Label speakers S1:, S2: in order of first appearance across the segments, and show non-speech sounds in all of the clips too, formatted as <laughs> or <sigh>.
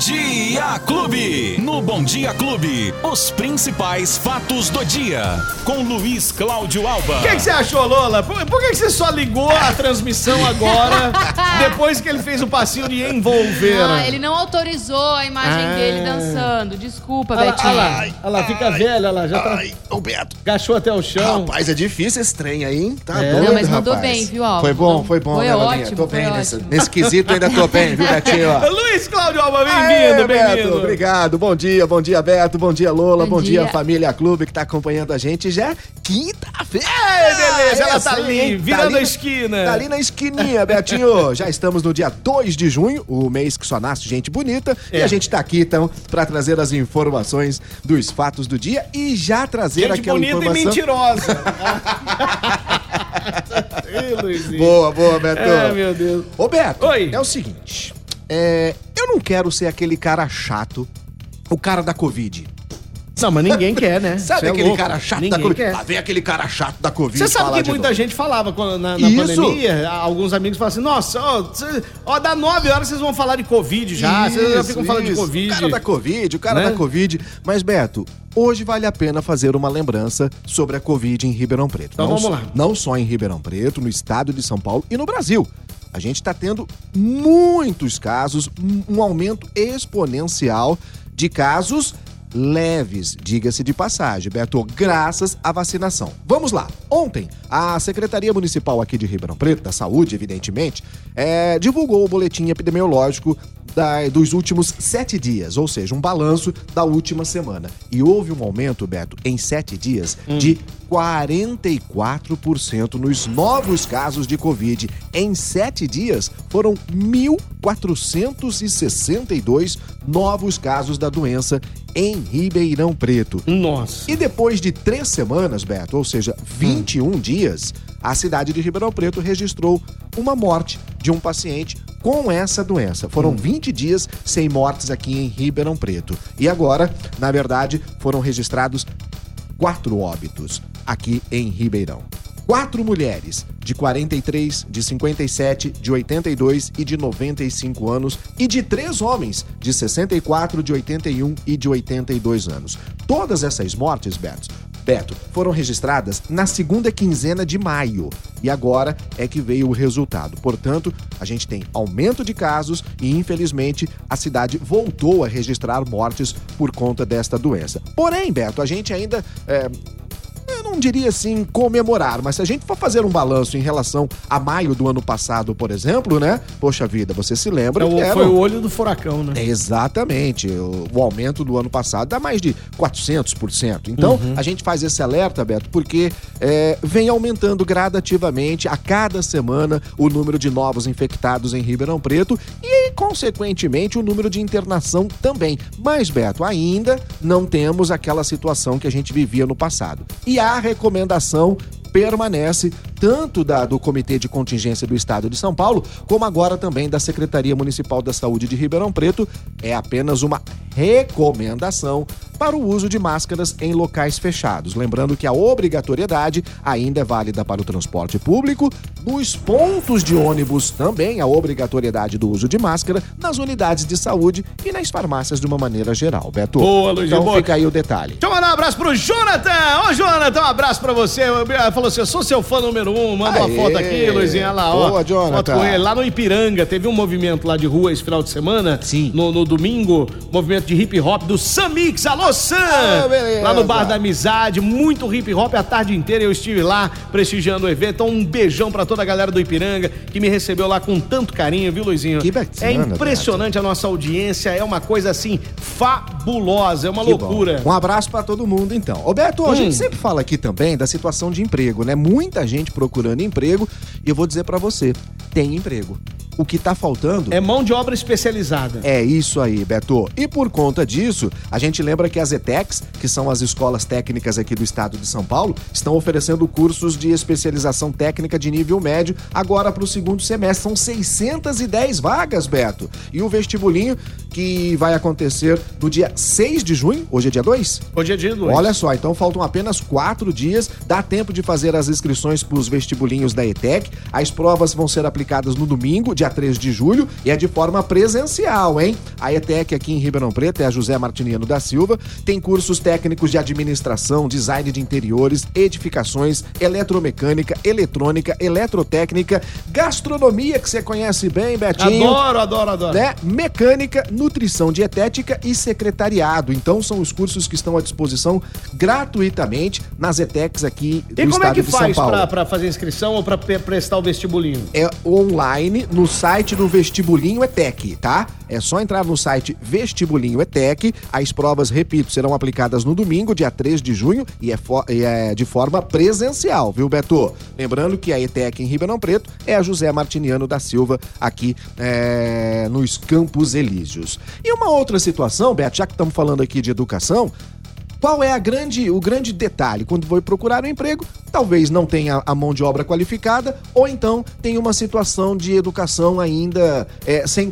S1: Dia Clube. No Bom Dia Clube, os principais fatos do dia. Com Luiz Cláudio Alba.
S2: O que, que você achou, Lola? Por, por que, que você só ligou a transmissão agora, <laughs> depois que ele fez o passinho de envolver?
S3: Ah, ele não autorizou a imagem
S2: Ah.
S3: dele dançando. Desculpa,
S2: Olha lá,
S3: Betinho.
S2: olha lá, olha lá, fica velha, olha lá, já tá.
S4: Ai, ô Beto.
S2: Agachou até o chão.
S4: Rapaz, é difícil esse trem aí, hein? Tá
S2: É.
S4: doido,
S3: Não, mas mandou
S4: rapaz.
S3: bem, viu, Alba?
S4: Foi bom, foi bom,
S3: Foi
S4: né,
S3: ótimo,
S4: Tô
S3: foi
S4: bem nesse,
S3: ótimo.
S4: nesse quesito, ainda tô bem, viu, Betinho? <laughs>
S2: Luiz Cláudio Alba, bem-vindo,
S4: Beto,
S2: bem-vindo.
S4: obrigado. Bom dia, bom dia, Beto. Bom dia, Lola. Bom,
S3: Bom
S4: dia.
S3: dia.
S4: família Clube que tá acompanhando a gente. Já é quinta-feira.
S2: Ai, beleza, ela tá
S4: aí,
S2: ali, virando
S4: ali
S2: a
S4: na-
S2: esquina.
S4: Tá ali na esquininha, Betinho. Já estamos no dia 2 de junho, o mês que só nasce gente bonita. E
S2: É.
S4: a gente tá aqui, então, pra trazer as informações dos fatos do dia e já trazer
S2: Gente
S4: aquela
S2: bonita e
S4: informação...
S2: mentirosa. <laughs> Ih, Luizinho.
S4: Boa, boa, Beto.
S2: Ai, meu Deus.
S4: Ô, Beto,
S2: Oi.
S4: é o seguinte. é, eu não quero ser aquele cara chato, o cara da Covid.
S2: Não, mas ninguém quer, né? <laughs>
S4: Sabe
S2: Cê é
S4: aquele
S2: louco.
S4: cara chato
S2: ninguém
S4: da Covid?
S2: Quer.
S4: Lá vem aquele cara chato da Covid.
S2: Você sabe que muita
S4: novo.
S2: gente falava quando- na, na
S4: Isso.
S2: pandemia, alguns amigos falavam assim, nossa, ó, cê- ó, dá nove horas vocês vão falar de Covid já, vocês já
S4: Isso,
S2: ficam falando de
S4: isso.
S2: Covid.
S4: O cara da Covid, o cara
S2: Né?
S4: da Covid. Mas, Beto, hoje vale a pena fazer uma lembrança sobre a Covid em Ribeirão Preto.
S2: Então
S4: não,
S2: vamos
S4: só-
S2: lá.
S4: Não só em Ribeirão Preto, no estado de São Paulo e no Brasil. A gente está tendo muitos casos, um aumento exponencial de casos leves, diga-se de passagem, Beto, graças à vacinação. Vamos lá. Ontem, a Secretaria Municipal aqui de Ribeirão Preto, da Saúde, evidentemente, é, divulgou o boletim epidemiológico da- dos últimos sete dias, ou seja, um balanço da última semana. E houve um aumento, Beto, em sete dias, de 44% nos novos casos de Covid. Em sete dias, foram 1.462 novos casos da doença em Ribeirão Preto.
S2: Nossa.
S4: E depois de três semanas, Beto, ou seja, 21 dias, a cidade de Ribeirão Preto registrou uma morte de um paciente com essa doença. Foram 20 dias sem mortes aqui em Ribeirão Preto. E agora, na verdade, foram registrados quatro óbitos aqui em Ribeirão. Quatro mulheres de 43, de 57, de 82 e de 95 anos e de três homens de 64, de 81 e de 82 anos. Todas essas mortes, Beto, Beto, foram registradas na segunda quinzena de maio. E agora é que veio o resultado. Portanto, a gente tem aumento de casos e, infelizmente, a cidade voltou a registrar mortes por conta desta doença. Porém, Beto, a gente ainda. é, diria assim comemorar, mas se a gente for fazer um balanço em relação a maio do ano passado, por exemplo, né? Poxa vida, você se lembra
S2: É o-
S4: que era
S2: foi o olho do furacão, né?
S4: Exatamente. O, o aumento do ano passado dá mais de 400%. Então, a gente faz esse alerta, Beto, porque é, vem aumentando gradativamente a cada semana o número de novos infectados em Ribeirão Preto e, consequentemente, o número de internação também. Mas, Beto, ainda não temos aquela situação que a gente vivia no passado. E a recomendação permanece tanto da, do Comitê de Contingência do Estado de São Paulo, como agora também da Secretaria Municipal da Saúde de Ribeirão Preto. É apenas uma recomendação para o uso de máscaras em locais fechados. Lembrando que a obrigatoriedade ainda é válida para o transporte público, nos pontos de ônibus também a obrigatoriedade do uso de máscara, nas unidades de saúde e nas farmácias de uma maneira geral. Beto,
S2: Boa, Luizinho,
S4: então
S2: boa.
S4: fica aí o detalhe.
S2: Deixa eu mandar um abraço pro Jonathan! Ô, Jonathan, um abraço pra você. Falou assim: eu sou seu fã número um. Manda uma
S4: Aê.
S2: foto aqui, Luizinho. Olha lá, ó.
S4: Boa, Jonathan.
S2: Foto com ele. Lá no Ipiranga, teve um movimento lá de rua esse final de semana.
S4: Sim.
S2: No, no domingo, movimento de hip hop do Samix. Alô, Sam!
S4: Ah, beleza.
S2: lá no Bar da Amizade, muito hip hop a tarde inteira. Eu estive lá prestigiando o evento. Então, um beijão pra toda a galera do Ipiranga que me recebeu lá com tanto carinho, viu, Luizinho?
S4: Que bacana,
S2: É impressionante a nossa audiência. É uma coisa assim fabulosa. É uma
S4: Que
S2: loucura.
S4: bom. Um abraço pra todo mundo, então. Roberto, a
S2: Hum.
S4: gente sempre fala aqui também da situação de emprego, né? Muita gente procurando emprego e eu vou dizer pra você, tem emprego. O que tá faltando
S2: É mão de obra especializada.
S4: é isso aí, Beto. E por conta disso, a gente lembra que as ETECs, que são as escolas técnicas aqui do estado de São Paulo, estão oferecendo cursos de especialização técnica de nível médio agora para o segundo semestre. São 610 vagas, Beto. E o vestibulinho que vai acontecer no dia 6 de junho, hoje é dia 2?
S2: Hoje é dia do
S4: Olha só, então faltam apenas quatro dias, dá tempo de fazer as inscrições para os vestibulinhos da ETEC. As provas vão ser aplicadas no domingo, dia dia 3 de julho, e é de forma presencial, hein? A ETEC aqui em Ribeirão Preto é a José Martiniano da Silva, tem cursos técnicos de administração, design de interiores, edificações, eletromecânica, eletrônica, eletrotécnica, gastronomia, que você conhece bem, Betinho.
S2: Adoro, adoro, adoro.
S4: Né? Mecânica, nutrição dietética e secretariado. Então são os cursos que estão à disposição gratuitamente nas ETECs aqui do
S2: E como é
S4: estado
S2: que
S4: de São
S2: faz
S4: Paulo.
S2: pra, pra fazer inscrição ou pra pe- prestar o vestibulinho?
S4: É online no site do Vestibulinho ETEC, tá? É só entrar no site Vestibulinho ETEC. As provas, repito, serão aplicadas no domingo, dia 3 de junho, e é, e é de forma presencial, viu, Beto? Lembrando que a ETEC em Ribeirão Preto é a José Martiniano da Silva, aqui é, nos Campos Elíseos. E uma outra situação, Beto, já que estamos falando aqui de educação, qual é grande, o grande detalhe? Quando vai procurar um emprego, talvez não tenha a mão de obra qualificada, ou então tem uma situação de educação ainda é, sem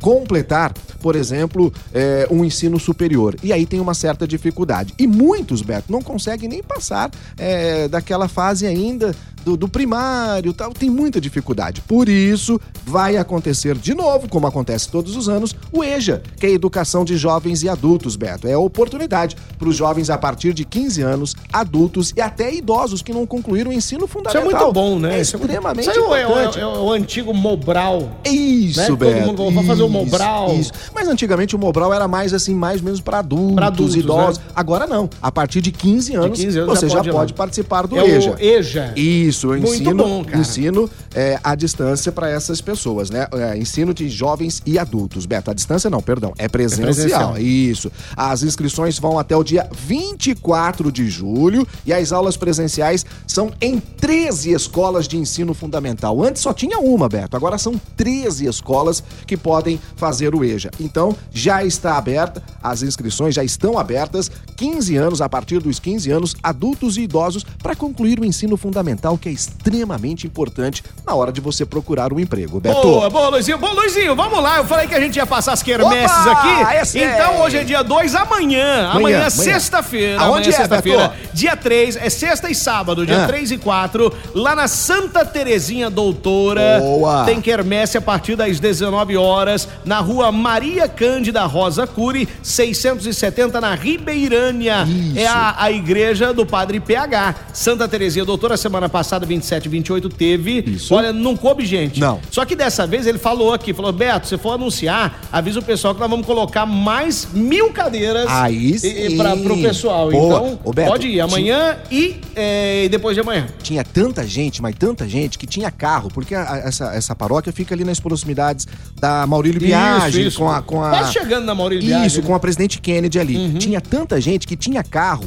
S4: completar, por exemplo, é, um ensino superior. E aí tem uma certa dificuldade. E muitos, Beto, não conseguem nem passar é, daquela fase ainda do, do primário e tal, tem muita dificuldade. Por isso, vai acontecer de novo, como acontece todos os anos, o EJA, que é a Educação de Jovens e Adultos, Beto. É a oportunidade para os jovens a partir de 15 anos, adultos e até idosos que não concluíram o ensino
S2: Isso é
S4: fundamental.
S2: muito bom, né?
S4: É
S2: Isso muito-
S4: extremamente
S2: Isso é o-
S4: importante.
S2: É, o- é o antigo Mobral.
S4: Isso,
S2: né? Todo
S4: Beto.
S2: mundo vai fazer o Mobral.
S4: Isso. Mas antigamente o Mobral era mais assim, mais ou menos para adultos,
S2: Pra adultos,
S4: idosos.
S2: né?
S4: Agora não. A partir de 15 anos,
S2: 15 anos
S4: você
S2: já
S4: já
S2: pode
S4: pode,
S2: ir lá.
S4: participar do
S2: é
S4: EJA.
S2: o EJA.
S4: Isso, eu
S2: Muito
S4: ensino,
S2: bom, cara.
S4: ensino é, à distância para essas pessoas, né? É, ensino de jovens e adultos. Beto, a distância não, perdão, é presencial.
S2: presencial.
S4: Isso. As inscrições vão até o dia 24 de julho e as aulas presenciais são em 13 escolas de ensino fundamental. Antes só tinha uma, Beto, agora são 13 escolas que podem fazer o EJA. Então, já está aberta, as inscrições já estão abertas, 15 anos, a partir dos 15 anos, adultos e idosos, para concluir o ensino fundamental, que é extremamente importante na hora de você procurar um emprego. Beto.
S2: Boa, boa, Luizinho. Bom, Luizinho, vamos lá. Eu falei que a gente ia passar as quermesses aqui.
S4: é.
S2: Então hoje é dia 2, amanhã. Amanhã,
S4: Amanhã,
S2: é sexta-feira.
S4: Aonde
S2: Amanhã
S4: é,
S2: sexta-feira.
S4: Beto?
S2: Dia 3, é sexta e sábado, dia
S4: Ah.
S2: 3 e 4, lá na Santa Terezinha Doutora.
S4: Boa.
S2: Tem quermesse a partir das 19 horas, na rua Maria Cândida Rosa Cury, 670, na Ribeirânia.
S4: Isso.
S2: É a, a igreja do Padre PH. Santa Terezinha Doutora, semana passada, 27 e 28, teve.
S4: Isso.
S2: Olha, não coube gente.
S4: Não.
S2: Só que dessa vez ele falou aqui, falou, Beto, se for anunciar, avisa o pessoal que nós vamos colocar mais mil cadeiras
S4: Aí sim.
S2: pra, pro pessoal.
S4: Boa.
S2: Então,
S4: Ô, Beto,
S2: pode ir amanhã e, é, depois de amanhã.
S4: tinha tanta gente, mas tanta gente que tinha carro, porque a- a- essa, essa paróquia fica ali nas proximidades da Maurílio Biagi, com a, com a.
S2: Quase chegando na Maurílio Biagi,
S4: Isso,
S2: né?
S4: com a presidente Kennedy ali.
S2: Uhum.
S4: Tinha tanta gente que tinha carro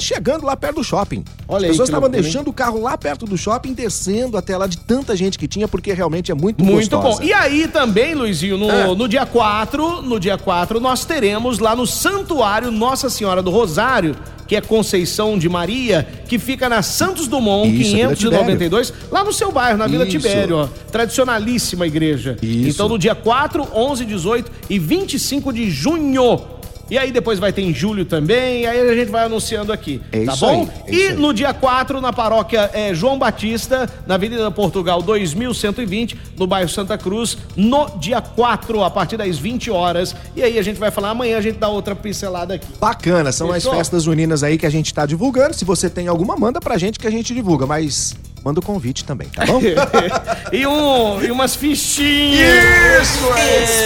S4: chegando lá perto do shopping.
S2: Olha
S4: As pessoas estavam deixando o carro lá perto do shopping, descendo até lá de tanta gente que tinha, porque realmente é muito
S2: Muito
S4: gostosa.
S2: bom. E aí também, Luizinho, no,
S4: É.
S2: no dia 4, no dia 4, nós teremos lá no Santuário Nossa Senhora do Rosário, que é Conceição de Maria, que fica na Santos Dumont,
S4: Isso, Vila
S2: 592, lá no seu bairro, na Vila
S4: Isso.
S2: Tibério, ó. Tradicionalíssima igreja.
S4: Isso.
S2: Então no dia 4, 11, 18 e 25 de junho. E aí depois vai ter em julho também, aí a gente vai anunciando aqui,
S4: É
S2: tá bom?
S4: aí, é
S2: e no dia 4, na paróquia é, João Batista, na Avenida Portugal 2120, no bairro Santa Cruz, no dia 4, a partir das 20 horas. E aí a gente vai falar, amanhã a gente dá outra pincelada aqui.
S4: Bacana, são
S2: Fechou?
S4: as festas juninas aí que a gente tá divulgando. Se você tem alguma, manda pra gente que a gente divulga, mas manda o convite também, tá bom? <laughs>
S2: e, um, e umas fichinhas.
S4: Isso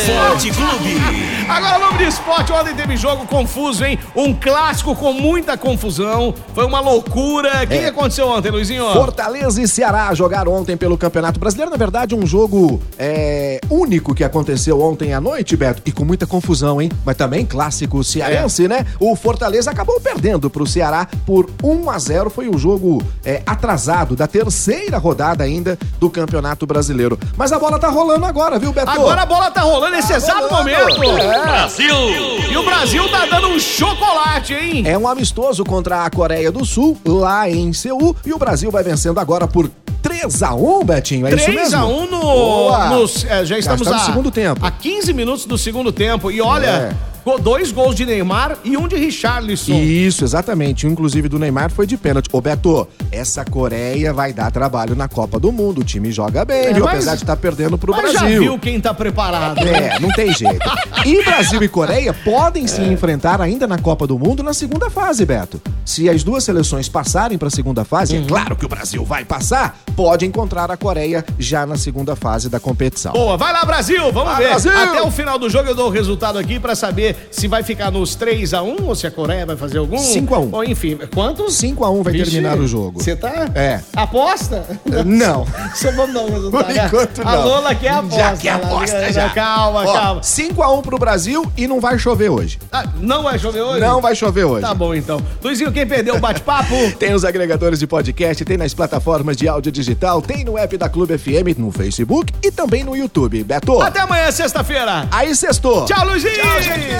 S1: Esporte Clube.
S2: Agora, o nome de esporte, ontem teve jogo confuso, hein? Um clássico com muita confusão. Foi uma loucura. O que,
S4: É.
S2: que aconteceu ontem, Luizinho?
S4: Fortaleza e Ceará jogaram ontem pelo Campeonato Brasileiro. Na verdade, um jogo é, único que aconteceu ontem à noite, Beto, e com muita confusão, hein? Mas também clássico cearense, né? O Fortaleza acabou perdendo pro Ceará por 1 a 0 Foi o jogo é, atrasado da terceira rodada ainda do Campeonato Brasileiro. Mas a bola tá rolando agora, viu, Beto?
S2: Agora a bola tá rolando nesse exato
S4: rolando.
S2: momento.
S4: É.
S2: E o Brasil tá dando um chocolate, hein?
S4: É um amistoso contra a Coreia do Sul, lá em Seul, e o Brasil vai vencendo agora por 3 a 1 Betinho, é isso mesmo?
S2: 3x1 no, nos- é, já estamos
S4: está no
S2: a,
S4: segundo tempo.
S2: a 15 minutos do segundo tempo. E olha,
S4: É.
S2: Dois gols de Neymar e um de Richarlison.
S4: Isso, exatamente. Um, Inclusive do Neymar foi de pênalti. Ô Beto, essa Coreia vai dar trabalho na Copa do Mundo. O time joga bem,
S2: É,
S4: viu?
S2: mas-
S4: Apesar de estar perdendo pro
S2: Mas
S4: Brasil.
S2: já viu quem tá preparado.
S4: É, não tem jeito. <laughs> E Brasil e Coreia podem se enfrentar ainda na Copa do Mundo na segunda fase, Beto. Se as duas seleções passarem para a segunda fase,
S2: Uhum.
S4: é claro que o Brasil vai passar, pode encontrar a Coreia já na segunda fase da competição.
S2: Boa, vai lá, Brasil! Vamos
S4: Vai,
S2: ver.
S4: Brasil!
S2: Até o final do jogo eu dou o resultado aqui pra saber se vai ficar nos 3x1 ou se a Coreia vai fazer algum.
S4: 5 a 1.
S2: Ou enfim, quantos?
S4: 5 a 1 vai
S2: Vixe,
S4: terminar o jogo.
S2: Você tá?
S4: É.
S2: Aposta?
S4: Não. <laughs>
S2: Só vamos dar um resultado.
S4: Por enquanto,
S2: A
S4: não.
S2: Lola quer aposta.
S4: Já quer
S2: Ela-
S4: aposta,
S2: não,
S4: já.
S2: Calma,
S4: Ó,
S2: calma.
S4: 5x1 pro Brasil e não vai chover hoje.
S2: Ah, não vai chover hoje?
S4: Não vai chover hoje.
S2: Tá bom, então. Luizinho, quem perdeu o bate-papo? <laughs>
S4: Tem os agregadores de podcast, tem nas plataformas de áudio digital, tem no app da Clube FM, no Facebook e também no YouTube. Beto,
S2: Até amanhã, sexta-feira.
S4: aí sextou.
S2: Tchau, Luizinho!
S4: Tchau, gente!